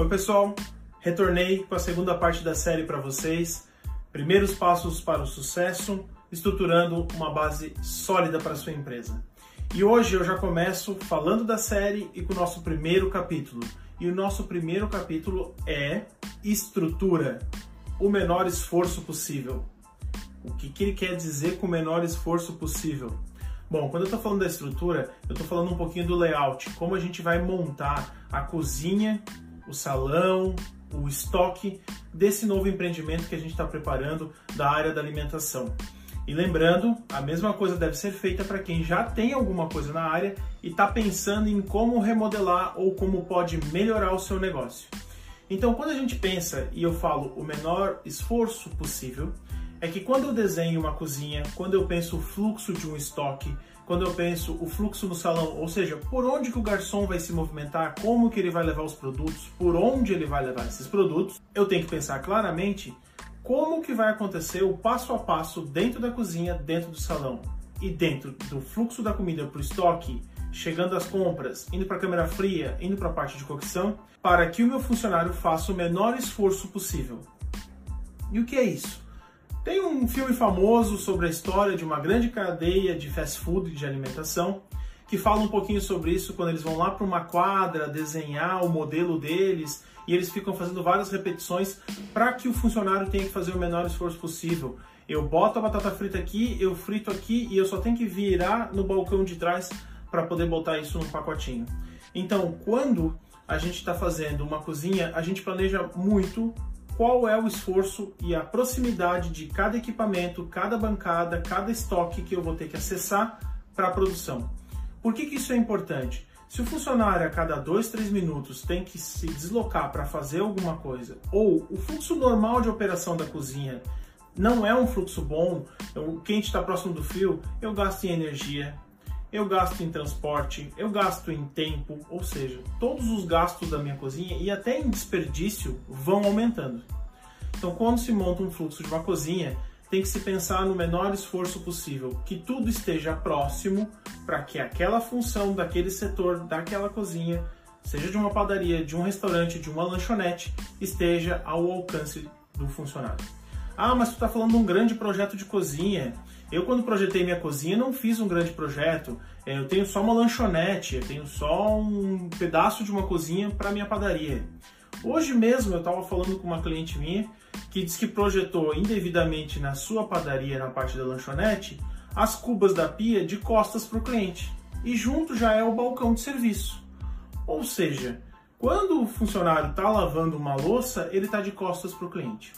Oi, pessoal. Retornei com a segunda parte da série para vocês. Primeiros passos para o sucesso, estruturando uma base sólida para sua empresa. E hoje eu já começo falando da série e com o nosso primeiro capítulo. E o nosso primeiro capítulo é estrutura, o menor esforço possível. O que, que ele quer dizer com o menor esforço possível? Bom, quando eu estou falando da estrutura, eu estou falando um pouquinho do layout, como a gente vai montar a cozinha, o salão, o estoque desse novo empreendimento que a gente está preparando da área da alimentação. E lembrando, a mesma coisa deve ser feita para quem já tem alguma coisa na área e está pensando em como remodelar ou como pode melhorar o seu negócio. Então, quando a gente pensa e eu falo o menor esforço possível, é que quando eu desenho uma cozinha, quando eu penso o fluxo de um estoque, quando eu penso o fluxo no salão, ou seja, por onde que o garçom vai se movimentar, como que ele vai levar os produtos, por onde ele vai levar esses produtos, eu tenho que pensar claramente como que vai acontecer o passo a passo dentro da cozinha, dentro do salão e dentro do fluxo da comida para o estoque, chegando às compras, indo para a câmera fria, indo para a parte de cocção, para que o meu funcionário faça o menor esforço possível. E o que é isso? Tem um filme famoso sobre a história de uma grande cadeia de fast food de alimentação que fala um pouquinho sobre isso quando eles vão lá para uma quadra desenhar o modelo deles e eles ficam fazendo várias repetições para que o funcionário tenha que fazer o menor esforço possível. Eu boto a batata frita aqui, eu frito aqui e eu só tenho que virar no balcão de trás para poder botar isso num pacotinho. Então, quando a gente está fazendo uma cozinha, a gente planeja muito qual é o esforço e a proximidade de cada equipamento, cada bancada, cada estoque que eu vou ter que acessar para a produção. Por que, que isso é importante? Se o funcionário a cada 2, 3 minutos tem que se deslocar para fazer alguma coisa, ou o fluxo normal de operação da cozinha não é um fluxo bom, o quente está próximo do fio, eu gasto em energia, eu gasto em transporte, eu gasto em tempo, ou seja, todos os gastos da minha cozinha e até em desperdício vão aumentando. Então, quando se monta um fluxo de uma cozinha, tem que se pensar no menor esforço possível, que tudo esteja próximo para que aquela função daquele setor, daquela cozinha, seja de uma padaria, de um restaurante, de uma lanchonete, esteja ao alcance do funcionário. Ah, mas tu está falando de um grande projeto de cozinha. Eu, quando projetei minha cozinha, não fiz um grande projeto. É, eu tenho só uma lanchonete, eu tenho só um pedaço de uma cozinha para minha padaria. Hoje mesmo eu estava falando com uma cliente minha que disse que projetou indevidamente na sua padaria, na parte da lanchonete, as cubas da pia de costas para o cliente. E junto já é o balcão de serviço. Ou seja, quando o funcionário está lavando uma louça, ele está de costas para o cliente.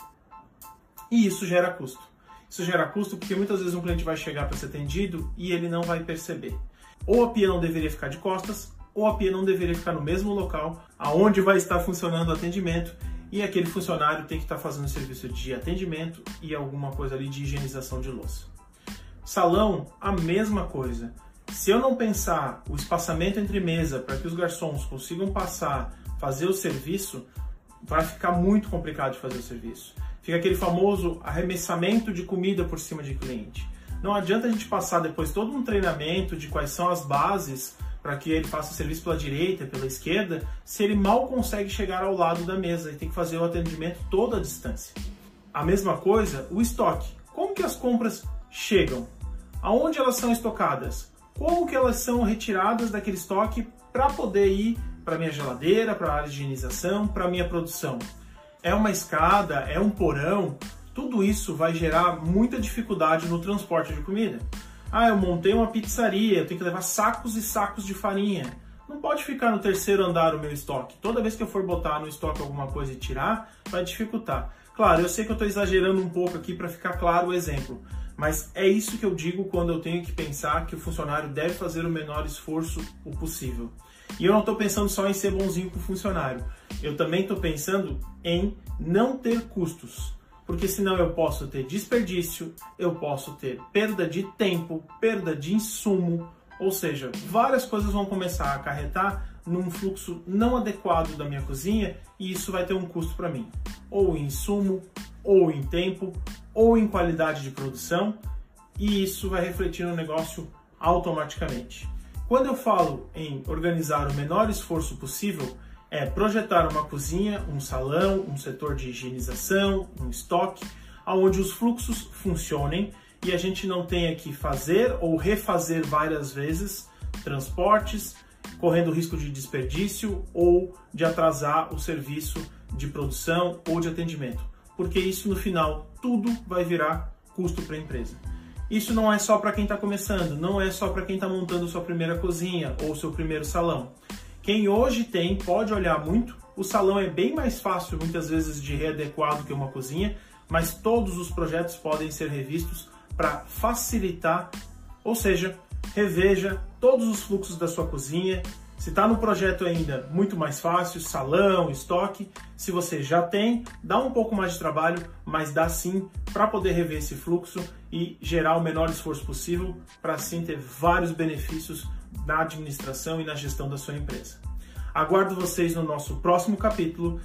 E isso gera custo. Isso gera custo porque muitas vezes um cliente vai chegar para ser atendido e ele não vai perceber. Ou a pia não deveria ficar de costas, ou a pia não deveria ficar no mesmo local aonde vai estar funcionando o atendimento e aquele funcionário tem que estar fazendo serviço de atendimento e alguma coisa ali de higienização de louça. Salão, a mesma coisa. Se eu não pensar o espaçamento entre mesa para que os garçons consigam passar, fazer o serviço, vai ficar muito complicado de fazer o serviço fica aquele famoso arremessamento de comida por cima de cliente. Não adianta a gente passar depois todo um treinamento de quais são as bases para que ele faça o serviço pela direita, pela esquerda, se ele mal consegue chegar ao lado da mesa e tem que fazer o atendimento toda a distância. A mesma coisa, o estoque. Como que as compras chegam? Aonde elas são estocadas? Como que elas são retiradas daquele estoque para poder ir para minha geladeira, para a área de higienização, para minha produção? É uma escada, é um porão, tudo isso vai gerar muita dificuldade no transporte de comida. Ah, eu montei uma pizzaria, eu tenho que levar sacos e sacos de farinha. Não pode ficar no terceiro andar o meu estoque. Toda vez que eu for botar no estoque alguma coisa e tirar, vai dificultar. Claro, eu sei que eu estou exagerando um pouco aqui para ficar claro o exemplo, mas é isso que eu digo quando eu tenho que pensar que o funcionário deve fazer o menor esforço o possível. E eu não estou pensando só em ser bonzinho com o funcionário. Eu também estou pensando em não ter custos. Porque senão eu posso ter desperdício, eu posso ter perda de tempo, perda de insumo, ou seja, várias coisas vão começar a acarretar num fluxo não adequado da minha cozinha e isso vai ter um custo para mim, ou em insumo, ou em tempo, ou em qualidade de produção, e isso vai refletir no negócio automaticamente. Quando eu falo em organizar o menor esforço possível, é projetar uma cozinha, um salão, um setor de higienização, um estoque, onde os fluxos funcionem e a gente não tenha que fazer ou refazer várias vezes transportes, correndo risco de desperdício ou de atrasar o serviço de produção ou de atendimento, porque isso no final tudo vai virar custo para a empresa. Isso não é só para quem está começando, não é só para quem está montando sua primeira cozinha ou seu primeiro salão. Quem hoje tem pode olhar muito. O salão é bem mais fácil muitas vezes de readequar do que uma cozinha, mas todos os projetos podem ser revistos para facilitar, ou seja, reveja todos os fluxos da sua cozinha. Se está no projeto ainda, muito mais fácil, salão, estoque. Se você já tem, dá um pouco mais de trabalho, mas dá sim para poder rever esse fluxo e gerar o menor esforço possível para assim ter vários benefícios na administração e na gestão da sua empresa. Aguardo vocês no nosso próximo capítulo